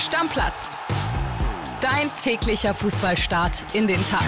Stammplatz. Dein täglicher Fußballstart in den Tag.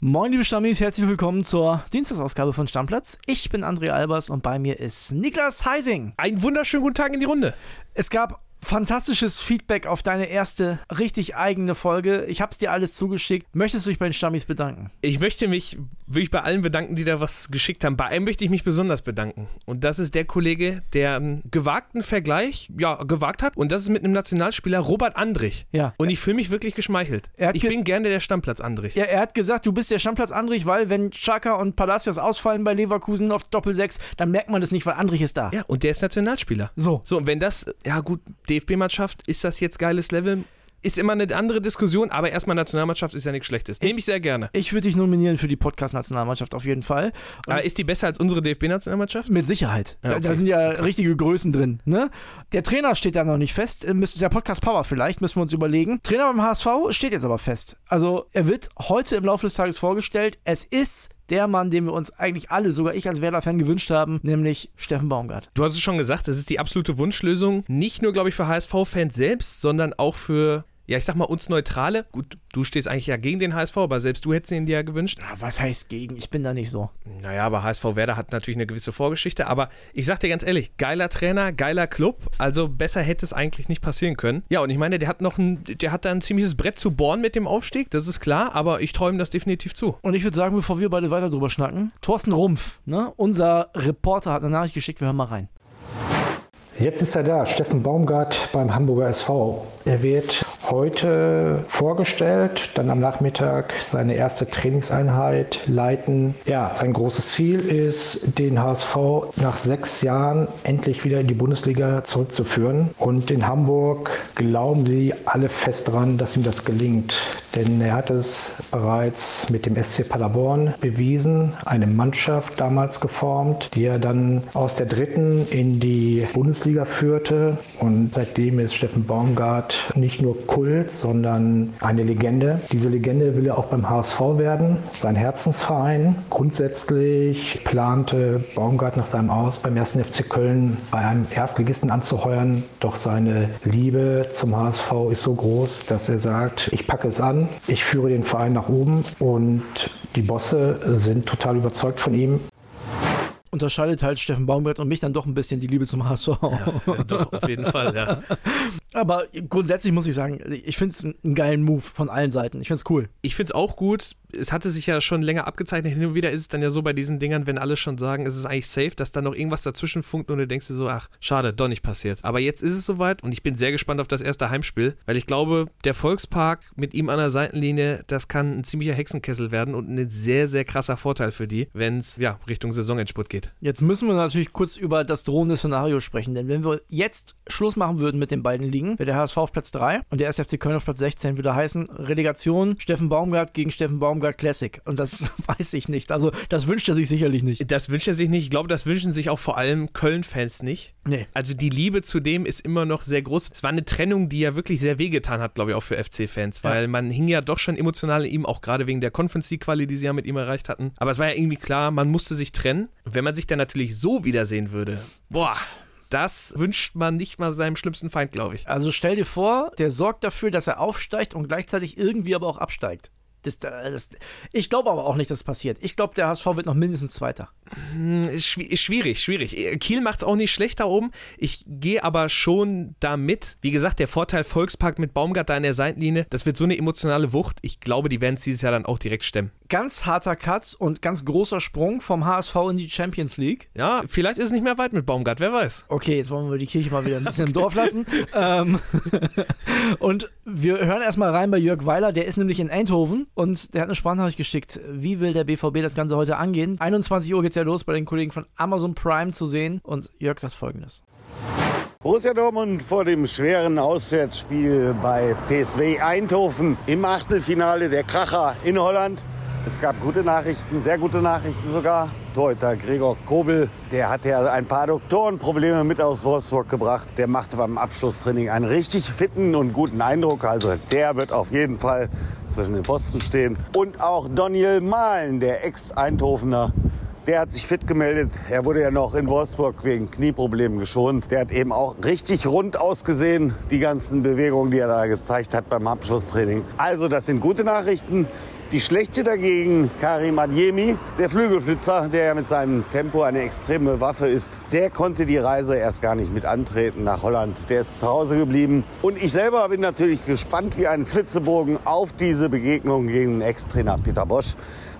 Moin, liebe Stammis, herzlich willkommen zur Dienstagsausgabe von Stammplatz. Ich bin André Albers und bei mir ist Niklas Heising. Einen wunderschönen guten Tag in die Runde. Es gab fantastisches Feedback auf deine erste richtig eigene Folge. Ich habe es dir alles zugeschickt. Möchtest du dich bei den Stammis bedanken? Ich möchte mich wirklich bei allen bedanken, die da was geschickt haben. Bei einem möchte ich mich besonders bedanken. Und das ist der Kollege, der einen gewagten Vergleich ja, gewagt hat. Und das ist mit einem Nationalspieler Robert Andrich. Ja. Und ich fühle mich wirklich geschmeichelt. Ich bin gerne der Stammplatz Andrich. Ja, er hat gesagt, du bist der Stammplatz Andrich, weil wenn Chaka und Palacios ausfallen bei Leverkusen auf Doppel 6, dann merkt man das nicht, weil Andrich ist da. Ja, und der ist Nationalspieler. So. So, und wenn das, ja gut, DFB-Mannschaft, ist das jetzt geiles Level? Ist immer eine andere Diskussion, aber erstmal Nationalmannschaft ist ja nichts Schlechtes. Nehme ich sehr gerne. Ich würde dich nominieren für die Podcast-Nationalmannschaft auf jeden Fall. Und aber ist die besser als unsere DFB-Nationalmannschaft? Mit Sicherheit. Ja, Da- Da okay. sind ja richtige Größen drin. Ne? Der Trainer steht da noch nicht fest. Äh, Der Podcast Power vielleicht, müssen wir uns überlegen. Trainer beim HSV steht jetzt aber fest. Also er wird heute im Laufe des Tages vorgestellt. Es ist der Mann, den wir uns eigentlich alle, sogar ich als Werder-Fan gewünscht haben, nämlich Steffen Baumgart. Du hast es schon gesagt, das ist die absolute Wunschlösung. Nicht nur, glaube ich, für HSV-Fans selbst, sondern auch für, ja, ich sag mal, uns Neutrale. Gut, du stehst eigentlich ja gegen den HSV, aber selbst du hättest ihn dir ja gewünscht. Ah, Was heißt gegen? Ich bin da nicht so. Naja, aber HSV Werder hat natürlich eine gewisse Vorgeschichte. Aber ich sag dir ganz ehrlich, geiler Trainer, geiler Club. Also besser hätte es eigentlich nicht passieren können. Ja, und ich meine, der hat noch ein, der hat da ein ziemliches Brett zu bohren mit dem Aufstieg, das ist klar, aber ich träume das definitiv zu. Und ich würde sagen, bevor wir beide weiter drüber schnacken, Thorsten Rumpf, ne? unser Reporter, hat eine Nachricht geschickt. Wir hören mal rein. Jetzt ist er da, Steffen Baumgart beim Hamburger SV. Er wird heute vorgestellt, dann am Nachmittag seine erste Trainingseinheit leiten. Ja, sein großes Ziel ist, den HSV nach sechs Jahren endlich wieder in die Bundesliga zurückzuführen. Und in Hamburg glauben sie alle fest dran, dass ihm das gelingt. Denn er hat es bereits mit dem SC Paderborn bewiesen, eine Mannschaft damals geformt, die er dann aus der dritten in die Bundesliga führte. Und seitdem ist Steffen Baumgart nicht nur Kult, sondern eine Legende. Diese Legende will er auch beim HSV werden, sein Herzensverein. Grundsätzlich plante Baumgart nach seinem Aus beim 1. FC Köln bei einem Erstligisten anzuheuern. Doch seine Liebe zum HSV ist so groß, dass er sagt, ich packe es an, ich führe den Verein nach oben und die Bosse sind total überzeugt von ihm. Unterscheidet halt Steffen Baumgart und mich dann doch ein bisschen die Liebe zum HSV. Doch, auf jeden Fall, ja. Aber grundsätzlich muss ich sagen, ich finde es einen geilen Move von allen Seiten. Ich finde es cool. Ich finde es auch gut. Es hatte sich ja schon länger abgezeichnet. Hin und wieder ist es dann ja so bei diesen Dingern, wenn alle schon sagen, es ist eigentlich safe, dass dann noch irgendwas dazwischen funkt und du denkst dir so, ach, schade, doch nicht passiert. Aber jetzt ist es soweit und ich bin sehr gespannt auf das erste Heimspiel, weil ich glaube, der Volkspark mit ihm an der Seitenlinie, das kann ein ziemlicher Hexenkessel werden und ein sehr, sehr krasser Vorteil für die, wenn es ja, Richtung Saisonendspurt geht. Jetzt müssen wir natürlich kurz über das drohende Szenario sprechen, denn wenn wir jetzt Schluss machen würden mit den beiden Ligen, wäre der HSV auf Platz 3 und der SFC Köln auf Platz 16, würde heißen Relegation Steffen Baumgart gegen Steffen Baumgart Classic. Und das weiß ich nicht. Also, das wünscht er sich sicherlich nicht. Das wünscht er sich nicht. Ich glaube, das wünschen sich auch vor allem Köln-Fans nicht. Nee. Also die Liebe zu dem ist immer noch sehr groß. Es war eine Trennung, die ja wirklich sehr wehgetan hat, glaube ich, auch für FC-Fans, weil man hing ja doch schon emotional in ihm, auch gerade wegen der Conference League-Quali, die sie ja mit ihm erreicht hatten. Aber es war ja irgendwie klar, man musste sich trennen. Und wenn man sich dann natürlich so wiedersehen würde, boah, das wünscht man nicht mal seinem schlimmsten Feind, glaube ich. Also stell dir vor, der sorgt dafür, dass er aufsteigt und gleichzeitig irgendwie aber auch absteigt. Das, das, ich glaube aber auch nicht, dass es passiert. Ich glaube, der HSV wird noch mindestens Zweiter. Ist schwierig, schwierig. Kiel macht es auch nicht schlecht da oben. Ich gehe aber schon damit. Wie gesagt, der Vorteil Volkspark mit Baumgart da in der Seitenlinie, das wird so eine emotionale Wucht. Ich glaube, die werden es dieses Jahr dann auch direkt stemmen. Ganz harter Cut und ganz großer Sprung vom HSV in die Champions League. Ja, vielleicht ist es nicht mehr weit mit Baumgart, wer weiß. Okay, jetzt wollen wir die Kirche mal wieder ein bisschen im Dorf lassen. ähm, und wir hören erstmal rein bei Jörg Weiler, der ist nämlich in Eindhoven und der hat eine Sprachnachricht geschickt. Wie will der BVB das Ganze heute angehen? 21 Uhr geht's ja los bei den Kollegen von Amazon Prime zu sehen und Jörg sagt folgendes. Borussia Dortmund vor dem schweren Auswärtsspiel bei PSV Eindhoven im Achtelfinale der Kracher in Holland. Es gab gute Nachrichten, sehr gute Nachrichten sogar. Torhüter Gregor Kobel, der hatte ja ein paar Doktorenprobleme mit aus Wolfsburg gebracht. Der machte beim Abschlusstraining einen richtig fitten und guten Eindruck. Also der wird auf jeden Fall zwischen den Pfosten stehen. Und auch Daniel Mahlen, der Ex-Eindhovener, der hat sich fit gemeldet. Er wurde ja noch in Wolfsburg wegen Knieproblemen geschont. Der hat eben auch richtig rund ausgesehen, die ganzen Bewegungen, die er da gezeigt hat beim Abschlusstraining. Also das sind gute Nachrichten. Die schlechte dagegen, Karim Adjemi, der Flügelflitzer, der ja mit seinem Tempo eine extreme Waffe ist, der konnte die Reise erst gar nicht mit antreten nach Holland. Der ist zu Hause geblieben. Und ich selber bin natürlich gespannt wie ein Flitzebogen auf diese Begegnung gegen den Ex-Trainer Peter Bosch.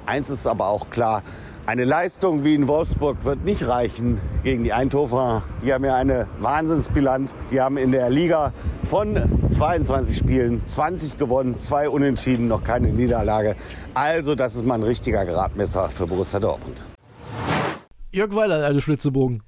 Eins ist aber auch klar, eine Leistung wie in Wolfsburg wird nicht reichen gegen die Eindhovener. Die haben ja eine Wahnsinnsbilanz. Die haben in der Liga von 22 Spielen 20 gewonnen, zwei Unentschieden, noch keine Niederlage. Also das ist mal ein richtiger Gradmesser für Borussia Dortmund. Jörg Weiler, der alte Flitzebogen.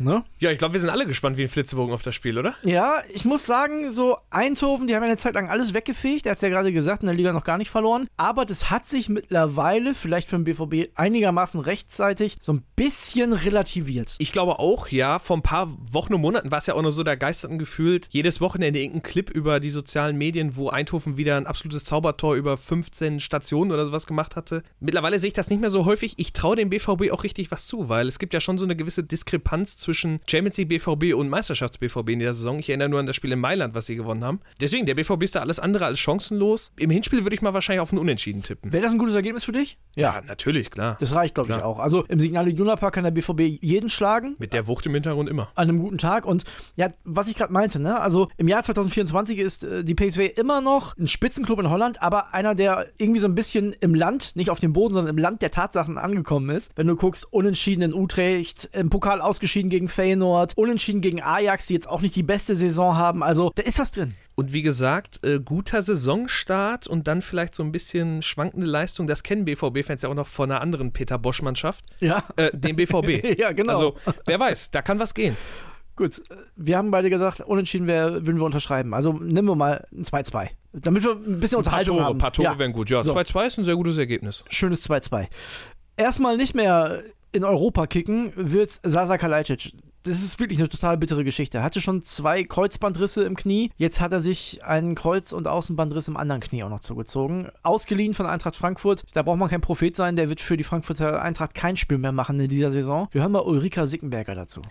Ne? Ja, ich glaube, wir sind alle gespannt wie ein Flitzebogen auf das Spiel, oder? Ja, ich muss sagen, so Eindhoven, die haben ja eine Zeit lang alles weggefegt. Er hat es ja gerade gesagt, in der Liga noch gar nicht verloren. Aber das hat sich mittlerweile, vielleicht für den BVB einigermaßen rechtzeitig, so ein bisschen relativiert. Ich glaube auch, ja. Vor ein paar Wochen und Monaten war es ja auch noch so, da geisterten gefühlt jedes Wochenende irgendein Clip über die sozialen Medien, wo Eindhoven wieder ein absolutes Zaubertor über 15 Stationen oder sowas gemacht hatte. Mittlerweile sehe ich das nicht mehr so häufig. Ich traue dem BVB auch richtig was zu, weil es gibt ja schon so eine gewisse Diskrepanz zwischen zwischen Champions League BVB und Meisterschafts BVB in der Saison. Ich erinnere nur an das Spiel in Mailand, was sie gewonnen haben. Deswegen, der BVB ist da alles andere als chancenlos. Im Hinspiel würde ich mal wahrscheinlich auf ein Unentschieden tippen. Wäre das ein gutes Ergebnis für dich? Ja, natürlich, klar. Das reicht, glaube ich, auch. Also im Signal Iduna Park kann der BVB jeden schlagen. Mit der Wucht im Hintergrund immer. an einem guten Tag. Und ja, was ich gerade meinte, ne? Also im Jahr 2024 ist äh, die PSV immer noch ein Spitzenclub in Holland, aber einer, der irgendwie so ein bisschen im Land, nicht auf dem Boden, sondern im Land der Tatsachen angekommen ist. Wenn du guckst, unentschieden in Utrecht, im Pokal ausgeschieden gegen Feyenoord, unentschieden gegen Ajax, die jetzt auch nicht die beste Saison haben. Also da ist was drin. Und wie gesagt, äh, guter Saisonstart und dann vielleicht so ein bisschen schwankende Leistung. Das kennen BVB-Fans ja auch noch von einer anderen Peter Bosch-Mannschaft. Ja. Äh, dem BVB. Ja, genau. Also, wer weiß, da kann was gehen. Gut, wir haben beide gesagt, unentschieden wär, würden wir unterschreiben. Also nehmen wir mal ein 2-2. Damit wir ein bisschen Ein Unterhaltung Tore, haben. ein paar Tore Ja. wären gut. Ja, So. 2-2 ist ein sehr gutes Ergebnis. schönes 2-2. Erstmal nicht mehr in Europa kicken wird Sasa Kalajdzic. Das ist wirklich eine total bittere Geschichte. Er hatte schon zwei Kreuzbandrisse im Knie. Jetzt hat er sich einen Kreuz- und Außenbandriss im anderen Knie auch noch zugezogen. Ausgeliehen von Eintracht Frankfurt. Da braucht man kein Prophet sein. Der wird für die Frankfurter Eintracht kein Spiel mehr machen in dieser Saison. Wir hören mal Ulrika Sickenberger dazu.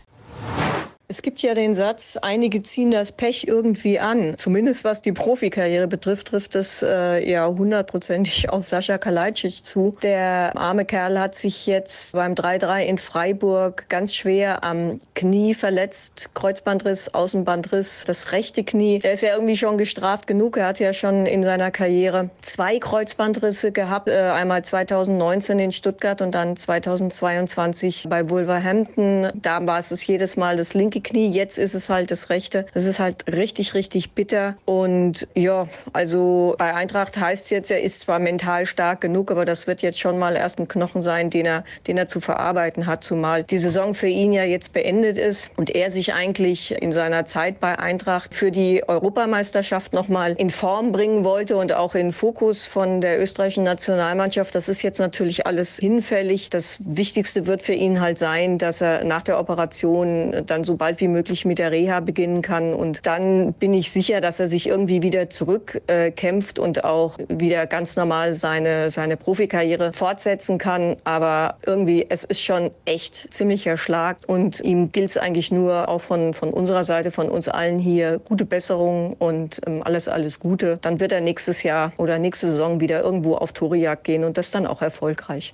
Es gibt ja den Satz, einige ziehen das Pech irgendwie an. Zumindest was die Profikarriere betrifft, trifft es äh, ja hundertprozentig auf Sascha Kalajdzic zu. Der arme Kerl hat sich jetzt beim 3-3 in Freiburg ganz schwer am Knie verletzt. Kreuzbandriss, Außenbandriss, das rechte Knie. Er ist ja irgendwie schon gestraft genug. Er hat ja schon in seiner Karriere zwei Kreuzbandrisse gehabt. Äh, einmal 2019 in Stuttgart und dann 2022 bei Wolverhampton. Da war es jedes Mal das linke Knie. Jetzt ist es halt das rechte. Das ist halt richtig, richtig bitter. Und ja, also bei Eintracht heißt es jetzt, er ist zwar mental stark genug, aber das wird jetzt schon mal erst ein Knochen sein, den er, den er zu verarbeiten hat, zumal die Saison für ihn ja jetzt beendet ist und er sich eigentlich in seiner Zeit bei Eintracht für die Europameisterschaft nochmal in Form bringen wollte und auch in Fokus von der österreichischen Nationalmannschaft. Das ist jetzt natürlich alles hinfällig. Das Wichtigste wird für ihn halt sein, dass er nach der Operation dann so bald wie möglich mit der Reha beginnen kann. Und dann bin ich sicher, dass er sich irgendwie wieder zurückkämpft äh, und auch wieder ganz normal seine, seine Profikarriere fortsetzen kann. Aber irgendwie, es ist schon echt ziemlicher Schlag. Und ihm gilt es eigentlich nur auch von, von unserer Seite, von uns allen hier, gute Besserung und ähm, alles, alles Gute. Dann wird er nächstes Jahr oder nächste Saison wieder irgendwo auf Torejagd gehen und das dann auch erfolgreich.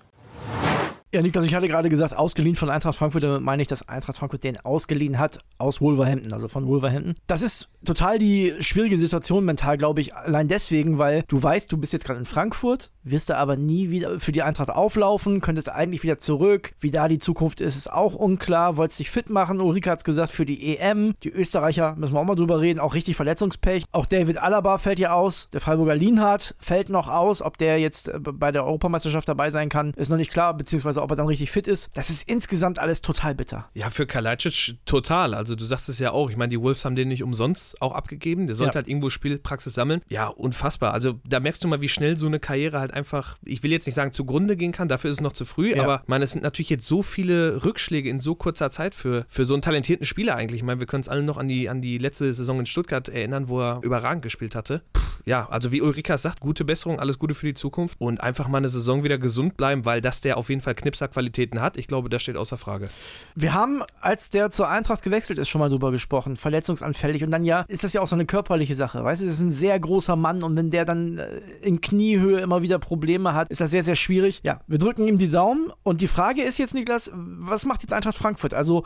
Ja, Niklas, ich hatte gerade gesagt, ausgeliehen von Eintracht Frankfurt, damit meine ich, dass Eintracht Frankfurt den ausgeliehen hat aus Wolverhampton, also von Wolverhampton. Das ist total die schwierige Situation mental, glaube ich, allein deswegen, weil du weißt, du bist jetzt gerade in Frankfurt, wirst da aber nie wieder für die Eintracht auflaufen, könntest eigentlich wieder zurück. Wie da die Zukunft ist, ist auch unklar. Wolltest dich fit machen, Ulrike hat es gesagt, für die EM. Die Österreicher, müssen wir auch mal drüber reden, auch richtig Verletzungspech. Auch David Alaba fällt ja aus, der Freiburger Lienhardt fällt noch aus. Ob der jetzt äh, bei der Europameisterschaft dabei sein kann, ist noch nicht klar, beziehungsweise ob er dann richtig fit ist. Das ist insgesamt alles total bitter. Ja, für Kalajdzic total. Also du sagst es ja auch. Ich meine, die Wolves haben den nicht umsonst auch abgegeben. Der sollte Ja. halt irgendwo Spielpraxis sammeln. Ja, unfassbar. Also da merkst du mal, wie schnell so eine Karriere halt einfach, ich will jetzt nicht sagen zugrunde gehen kann, dafür ist es noch zu früh, Ja. aber ich meine, es sind natürlich jetzt so viele Rückschläge in so kurzer Zeit für, für so einen talentierten Spieler eigentlich. Ich meine, wir können uns alle noch an die, an die letzte Saison in Stuttgart erinnern, wo er überragend gespielt hatte. Puh, ja, also wie Ulrika sagt, gute Besserung, alles Gute für die Zukunft und einfach mal eine Saison wieder gesund bleiben, weil dass der auf jeden Fall Knipser-Qualitäten hat. Ich glaube, das steht außer Frage. Wir haben, als der zur Eintracht gewechselt ist, schon mal drüber gesprochen, verletzungsanfällig. Und dann ja, ist das ja auch so eine körperliche Sache. Weißt du, das ist ein sehr großer Mann und wenn der dann äh, in Kniehöhe immer wieder Probleme hat, ist das sehr, sehr schwierig. Ja, wir drücken ihm die Daumen. Und die Frage ist jetzt, Niklas, was macht jetzt Eintracht Frankfurt? Also,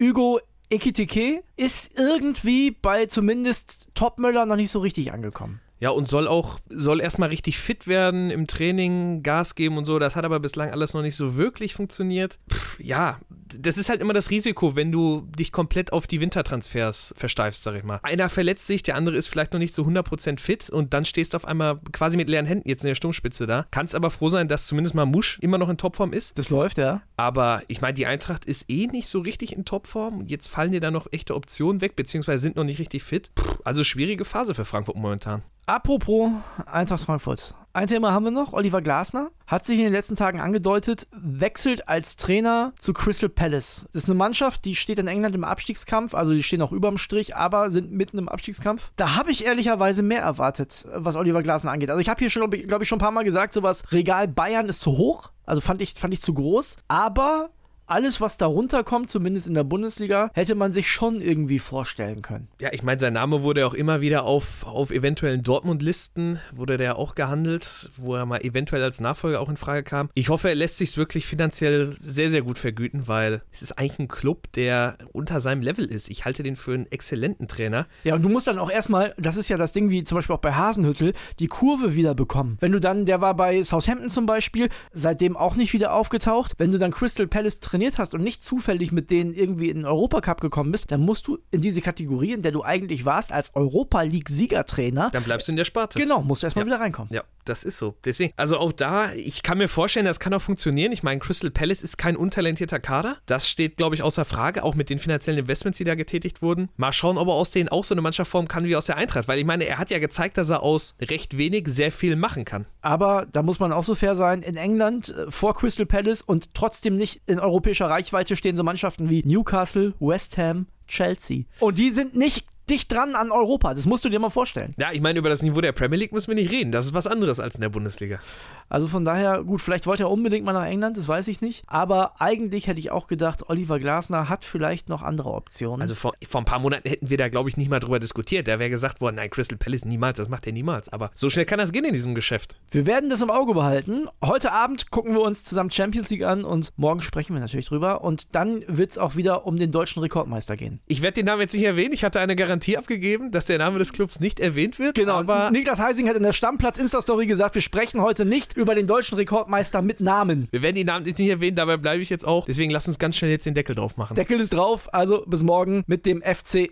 Hugo Ekitike ist irgendwie bei zumindest Topmöller noch nicht so richtig angekommen. Ja, und soll auch, soll erstmal richtig fit werden im Training, Gas geben und so. Das hat aber bislang alles noch nicht so wirklich funktioniert. Pff, ja, das ist halt immer das Risiko, wenn du dich komplett auf die Wintertransfers versteifst, sag ich mal. Einer verletzt sich, der andere ist vielleicht noch nicht zu 100% fit und dann stehst du auf einmal quasi mit leeren Händen jetzt in der Sturmspitze da. Kannst aber froh sein, dass zumindest mal Musch immer noch in Topform ist. Das läuft, ja. Aber ich meine, die Eintracht ist eh nicht so richtig in Topform. Jetzt fallen dir da noch echte Optionen weg, beziehungsweise sind noch nicht richtig fit. Also schwierige Phase für Frankfurt momentan. Apropos Eintracht Frankfurt. Ein Thema haben wir noch. Oliver Glasner hat sich in den letzten Tagen angedeutet, wechselt als Trainer zu Crystal Palace. Das ist eine Mannschaft, die steht in England im Abstiegskampf, also die stehen auch überm Strich, aber sind mitten im Abstiegskampf. Da habe ich ehrlicherweise mehr erwartet, was Oliver Glasner angeht. Also ich habe hier schon, glaube ich, schon ein paar Mal gesagt, sowas, Regal Bayern ist zu hoch. Also fand ich, fand ich zu groß. Aber alles, was darunter kommt, zumindest in der Bundesliga, hätte man sich schon irgendwie vorstellen können. Ja, ich meine, sein Name wurde auch immer wieder auf, auf eventuellen Dortmund-Listen, wurde der auch gehandelt, wo er mal eventuell als Nachfolger auch in Frage kam. Ich hoffe, er lässt sich wirklich finanziell sehr, sehr gut vergüten, weil es ist eigentlich ein Club, der unter seinem Level ist. Ich halte den für einen exzellenten Trainer. Ja, und du musst dann auch erstmal, das ist ja das Ding wie zum Beispiel auch bei Hasenhüttel, die Kurve wieder bekommen. Wenn du dann, der war bei Southampton zum Beispiel, seitdem auch nicht wieder aufgetaucht, wenn du dann Crystal Palace trainierst, trainiert hast und nicht zufällig mit denen irgendwie in den Europacup gekommen bist, dann musst du in diese Kategorie, in der du eigentlich warst, als Europa League-Siegertrainer. Dann bleibst du in der Sparte. Genau, musst du erstmal Ja. wieder reinkommen. Ja, das ist so. Deswegen, also auch da, ich kann mir vorstellen, das kann auch funktionieren. Ich meine, Crystal Palace ist kein untalentierter Kader. Das steht, glaube ich, außer Frage, auch mit den finanziellen Investments, die da getätigt wurden. Mal schauen, ob er aus denen auch so eine Mannschaft formen kann wie aus der Eintracht. Weil ich meine, er hat ja gezeigt, dass er aus recht wenig sehr viel machen kann. Aber da muss man auch so fair sein, in England äh, vor Crystal Palace und trotzdem nicht in europäischer Reichweite stehen so Mannschaften wie Newcastle, West Ham, Chelsea. Und die sind nicht dicht dran an Europa. Das musst du dir mal vorstellen. Ja, ich meine, über das Niveau der Premier League müssen wir nicht reden. Das ist was anderes als in der Bundesliga. Also von daher, gut, vielleicht wollte er unbedingt mal nach England, das weiß ich nicht. Aber eigentlich hätte ich auch gedacht, Oliver Glasner hat vielleicht noch andere Optionen. Also vor, vor ein paar Monaten hätten wir da, glaube ich, nicht mal drüber diskutiert. Da wäre gesagt worden, nein, Crystal Palace niemals, das macht er niemals. Aber so schnell kann das gehen in diesem Geschäft. Wir werden das im Auge behalten. Heute Abend gucken wir uns zusammen Champions League an und morgen sprechen wir natürlich drüber. Und dann wird es auch wieder um den deutschen Rekordmeister gehen. Ich werde den Namen jetzt nicht erwähnen. Ich hatte eine Garantie abgegeben, dass der Name des Clubs nicht erwähnt wird. Genau, aber Niklas Heising hat in der Stammplatz-Insta-Story gesagt, wir sprechen heute nicht über den deutschen Rekordmeister mit Namen. wir werden die Namen nicht erwähnen, dabei bleibe ich jetzt auch. Deswegen lass uns ganz schnell jetzt den Deckel drauf machen. Deckel ist drauf, also bis morgen mit dem FC.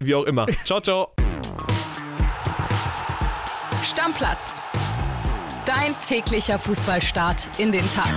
Wie auch immer. Ciao, ciao. Stammplatz. Dein täglicher Fußballstart in den Tag.